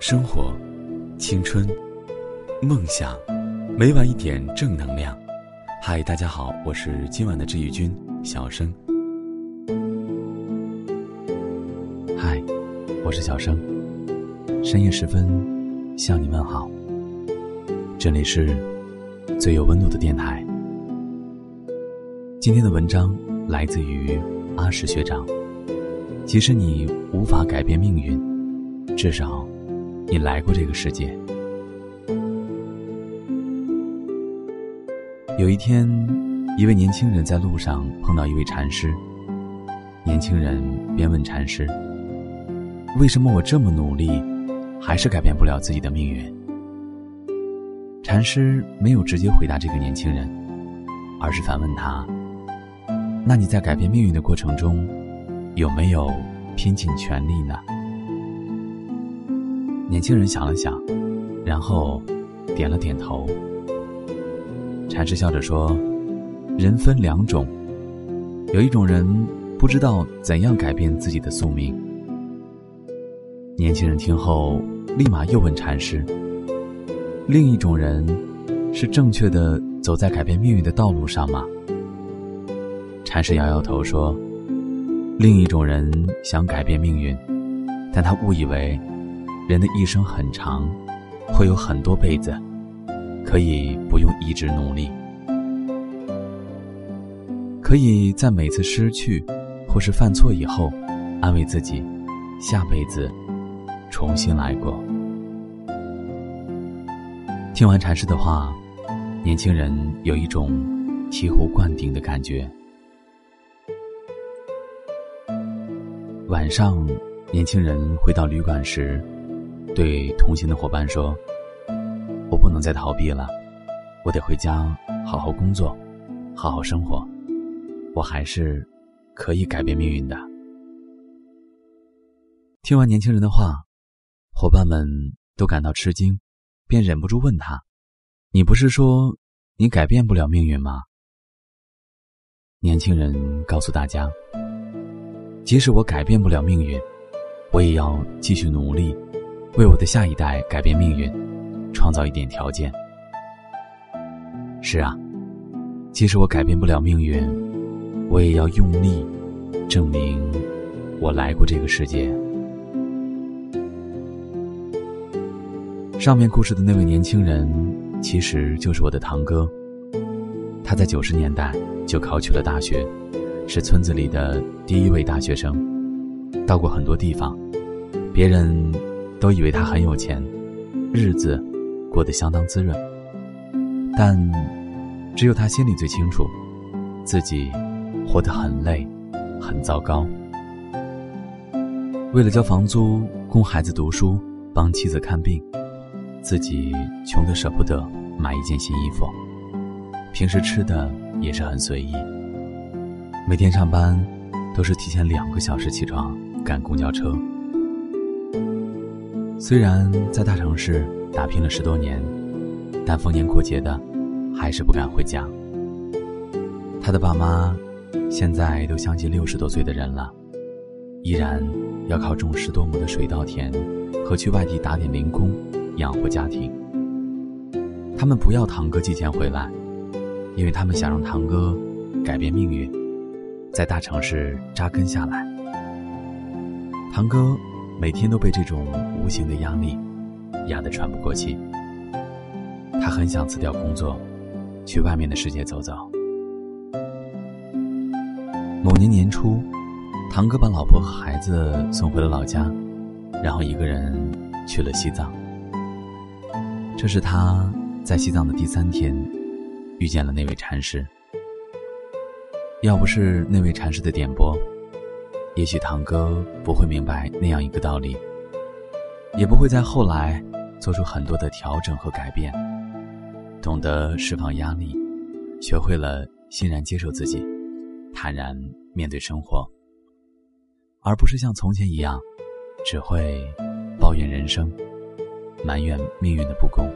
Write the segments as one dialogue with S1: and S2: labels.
S1: 生活、青春、梦想，每晚一点正能量。嗨，大家好，我是今晚的治愈君小生。嗨，我是小生，深夜时分向你问好。这里是最有温度的电台。今天的文章来自于阿石学长。即使你无法改变命运，至少你来过这个世界。有一天，一位年轻人在路上碰到一位禅师。年轻人便问禅师：“为什么我这么努力，还是改变不了自己的命运？”禅师没有直接回答这个年轻人，而是反问他：“那你在改变命运的过程中？”有没有拼尽全力呢？年轻人想了想，然后点了点头。禅师笑着说：“人分两种，有一种人不知道怎样改变自己的宿命。”年轻人听后，立马又问禅师：“另一种人是正确的走在改变命运的道路上吗？”禅师摇摇头说。另一种人想改变命运，但他误以为人的一生很长，会有很多辈子，可以不用一直努力，可以在每次失去或是犯错以后，安慰自己，下辈子重新来过。听完禅师的话，年轻人有一种醍醐灌顶的感觉。晚上，年轻人回到旅馆时，对同行的伙伴说：“我不能再逃避了，我得回家好好工作，好好生活。我还是可以改变命运的。”听完年轻人的话，伙伴们都感到吃惊，便忍不住问他：“你不是说你改变不了命运吗？”年轻人告诉大家。即使我改变不了命运，我也要继续努力，为我的下一代改变命运，创造一点条件。是啊，即使我改变不了命运，我也要用力证明我来过这个世界。上面故事的那位年轻人，其实就是我的堂哥。他在九十年代就考取了大学。是村子里的第一位大学生，到过很多地方，别人都以为他很有钱，日子过得相当滋润。但只有他心里最清楚，自己活得很累，很糟糕。为了交房租、供孩子读书、帮妻子看病，自己穷得舍不得买一件新衣服，平时吃的也是很随意。每天上班都是提前两个小时起床赶公交车。虽然在大城市打拼了十多年，但逢年过节的还是不敢回家。他的爸妈现在都将近六十多岁的人了，依然要靠种十多亩的水稻田和去外地打点零工养活家庭。他们不要堂哥寄钱回来，因为他们想让堂哥改变命运。在大城市扎根下来，堂哥每天都被这种无形的压力压得喘不过气。他很想辞掉工作，去外面的世界走走。某年年初，堂哥把老婆和孩子送回了老家，然后一个人去了西藏。这是他在西藏的第三天，遇见了那位禅师。要不是那位禅师的点拨，也许堂哥不会明白那样一个道理，也不会在后来做出很多的调整和改变，懂得释放压力，学会了欣然接受自己，坦然面对生活，而不是像从前一样，只会抱怨人生，埋怨命运的不公，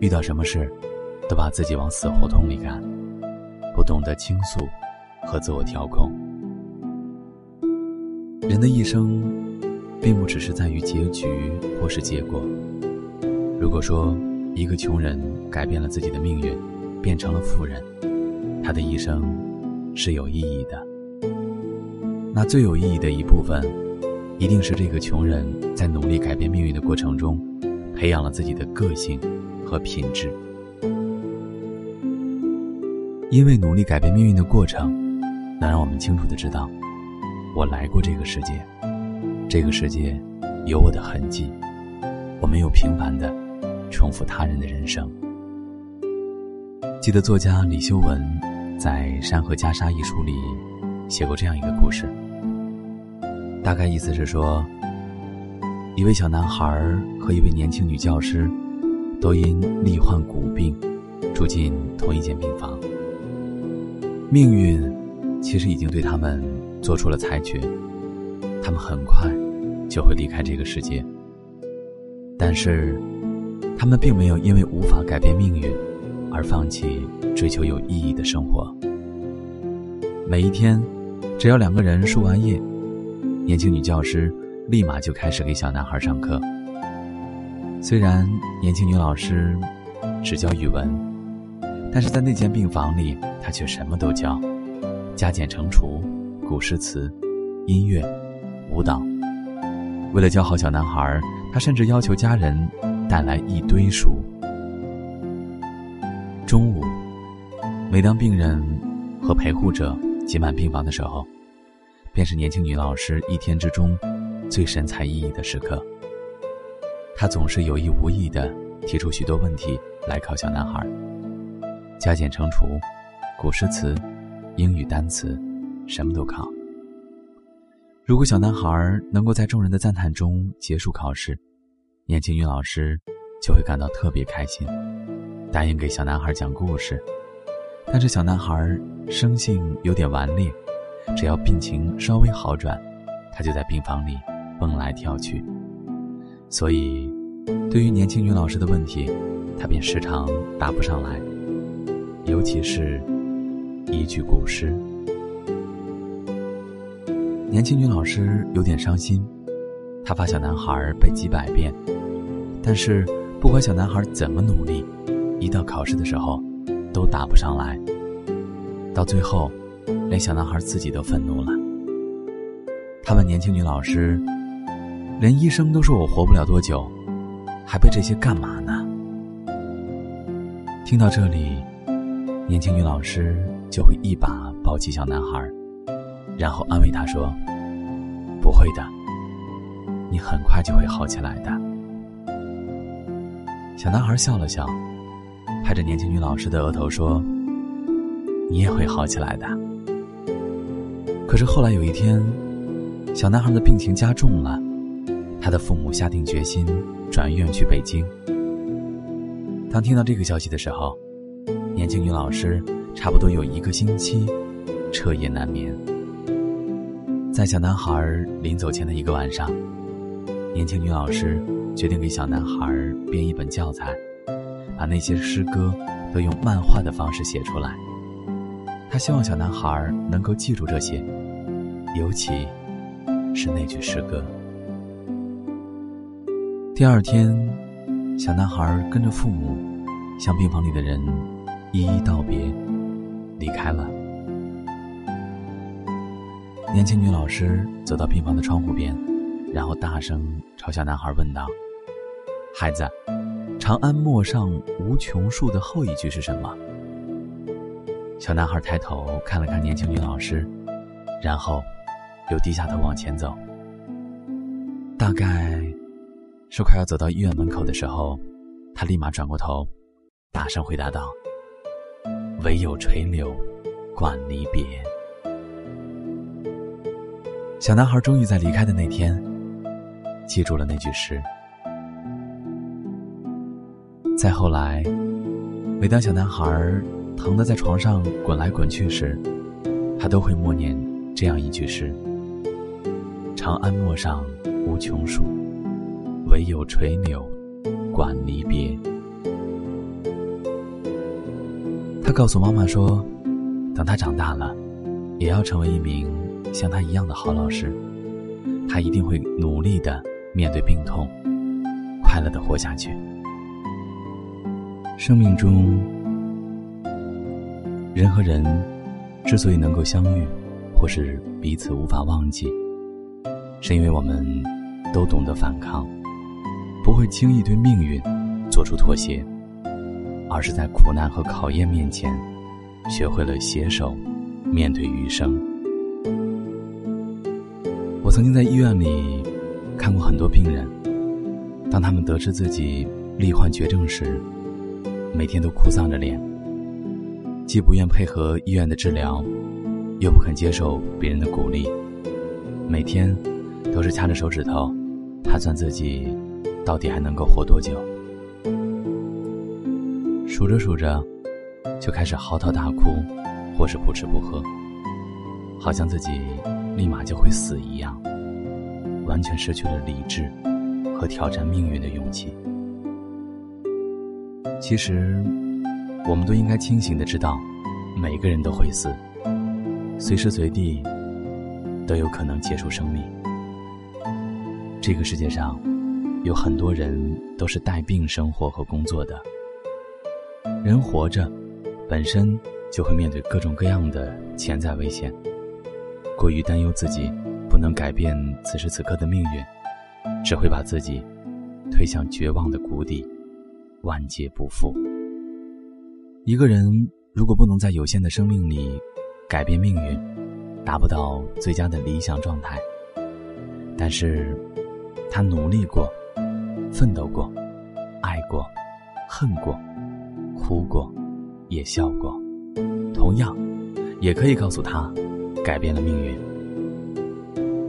S1: 遇到什么事都把自己往死胡同里赶。不懂得倾诉和自我调控，人的一生并不只是在于结局或是结果。如果说一个穷人改变了自己的命运，变成了富人，他的一生是有意义的。那最有意义的一部分，一定是这个穷人在努力改变命运的过程中，培养了自己的个性和品质。因为努力改变命运的过程，能让我们清楚的知道，我来过这个世界，这个世界有我的痕迹，我没有平凡的重复他人的人生。记得作家李修文在《山河袈裟》一书里写过这样一个故事，大概意思是说，一位小男孩和一位年轻女教师都因罹患骨病住进同一间病房。命运其实已经对他们做出了裁决，他们很快就会离开这个世界。但是，他们并没有因为无法改变命运而放弃追求有意义的生活。每一天，只要两个人输完液，年轻女教师立马就开始给小男孩上课。虽然年轻女老师只教语文。但是在那间病房里，他却什么都教，加减乘除、古诗词、音乐、舞蹈。为了教好小男孩，他甚至要求家人带来一堆书。中午，每当病人和陪护者挤满病房的时候，便是年轻女老师一天之中最神采奕奕的时刻。她总是有意无意的提出许多问题来考小男孩。加减乘除、古诗词、英语单词，什么都考。如果小男孩能够在众人的赞叹中结束考试，年轻女老师就会感到特别开心，答应给小男孩讲故事。但是小男孩生性有点顽劣，只要病情稍微好转，他就在病房里蹦来跳去。所以，对于年轻女老师的问题，他便时常答不上来。尤其是，一句古诗。年轻女老师有点伤心，她怕小男孩背几百遍，但是不管小男孩怎么努力，一到考试的时候，都答不上来。到最后，连小男孩自己都愤怒了。他问年轻女老师：“连医生都说我活不了多久，还背这些干嘛呢？”听到这里。年轻女老师就会一把抱起小男孩，然后安慰他说：“不会的，你很快就会好起来的。”小男孩笑了笑，拍着年轻女老师的额头说：“你也会好起来的。”可是后来有一天，小男孩的病情加重了，他的父母下定决心转院去北京。当听到这个消息的时候，年轻女老师差不多有一个星期彻夜难眠。在小男孩临走前的一个晚上，年轻女老师决定给小男孩编一本教材，把那些诗歌都用漫画的方式写出来。她希望小男孩能够记住这些，尤其是那句诗歌。第二天，小男孩跟着父母向病房里的人。一一道别，离开了。年轻女老师走到病房的窗户边，然后大声朝小男孩问道：“孩子，长安陌上无穷树的后一句是什么？”小男孩抬头看了看年轻女老师，然后又低下头往前走。大概是快要走到医院门口的时候，他立马转过头，大声回答道。唯有垂柳，管离别。小男孩终于在离开的那天，记住了那句诗。再后来，每当小男孩疼得在床上滚来滚去时，他都会默念这样一句诗：“长安陌上无穷树，唯有垂柳，管离别。”他告诉妈妈说：“等他长大了，也要成为一名像他一样的好老师，他一定会努力的面对病痛，快乐的活下去。生命中，人和人之所以能够相遇，或是彼此无法忘记，是因为我们都懂得反抗，不会轻易对命运做出妥协，而是在苦难和考验面前，学会了携手面对余生。曾经在医院里看过很多病人，当他们得知自己罹患绝症时，每天都哭丧着脸，既不愿配合医院的治疗，又不肯接受别人的鼓励，每天都是掐着手指头，盘算自己到底还能够活多久。数着数着，就开始嚎啕大哭，或是不吃不喝，好像自己立马就会死一样，完全失去了理智和挑战命运的勇气。其实，我们都应该清醒的知道，每个人都会死，随时随地都有可能结束生命。这个世界上，有很多人都是带病生活和工作的。人活着，本身就会面对各种各样的潜在危险。过于担忧自己不能改变此时此刻的命运，只会把自己推向绝望的谷底。万劫不复。一个人如果不能在有限的生命里改变命运，达不到最佳的理想状态，但是，他努力过，奋斗过，爱过，恨过，哭过，也笑过，同样，也可以告诉他，改变了命运。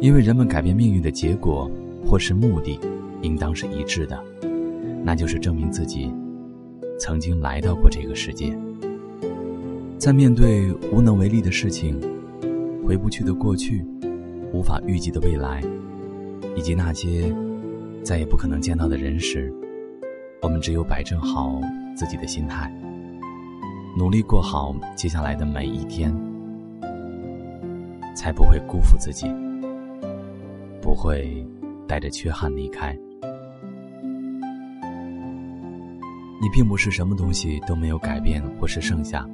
S1: 因为人们改变命运的结果或是目的，应当是一致的。那就是证明自己曾经来到过这个世界，在面对无能为力的事情、回不去的过去、无法预计的未来，以及那些再也不可能见到的人时，我们只有摆正好自己的心态，努力过好接下来的每一天，才不会辜负自己，不会带着缺憾离开。你并不是什么东西都没有改变或是剩下，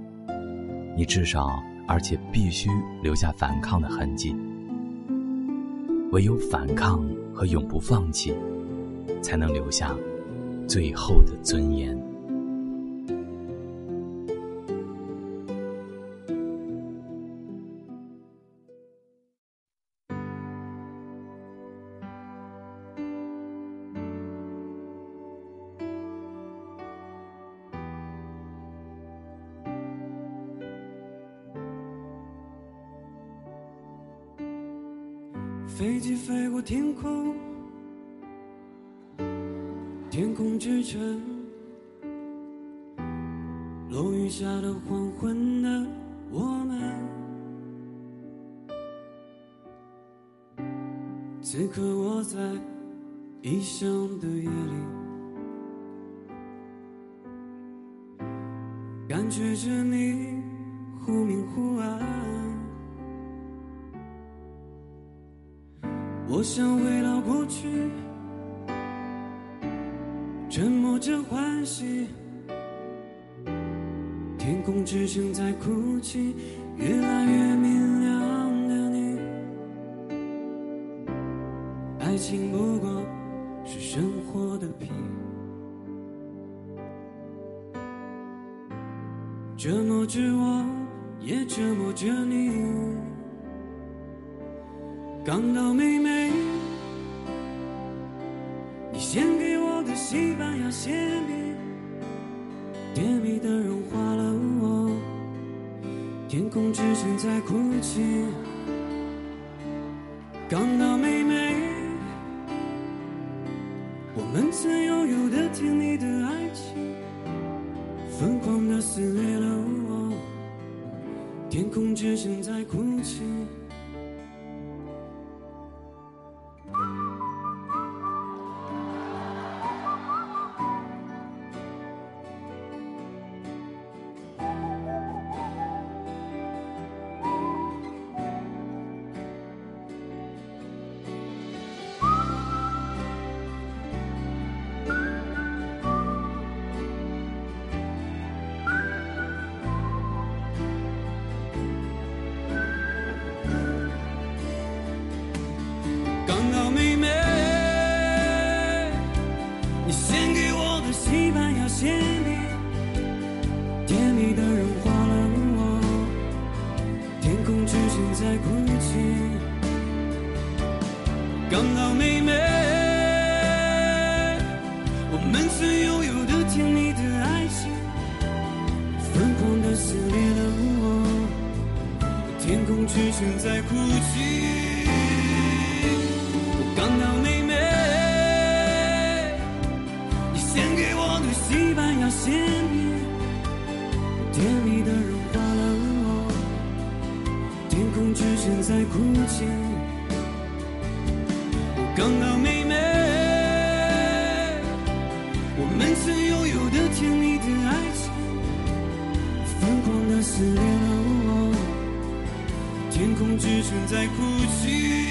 S1: 你至少而且必须留下反抗的痕迹。唯有反抗和永不放弃，才能留下最后的尊严。
S2: 晨，落雨下的黄昏的我们，此刻我在异乡的夜里，感觉着你忽明忽暗。我想回到过去，沉默着欢喜。天空之城在哭泣，越来越明亮的你。爱情不过是生活的皮，折磨着我，也折磨着你。港岛妹天空之城在哭泣，港岛妹妹，我们曾拥有的甜蜜的爱情，疯狂的撕裂了我。天空之城在哭泣。刚好妹妹，刚好妹妹，我们曾拥有的甜蜜的爱情，疯狂的撕裂了我，天空之城在哭泣。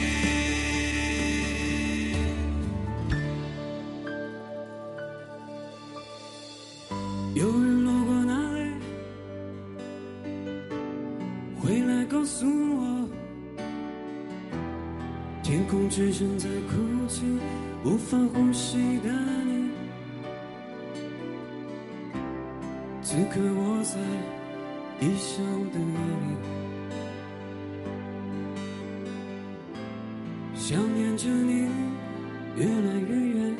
S2: 无法呼吸的你。此刻我在异乡的夜里，想念着你，越来越远。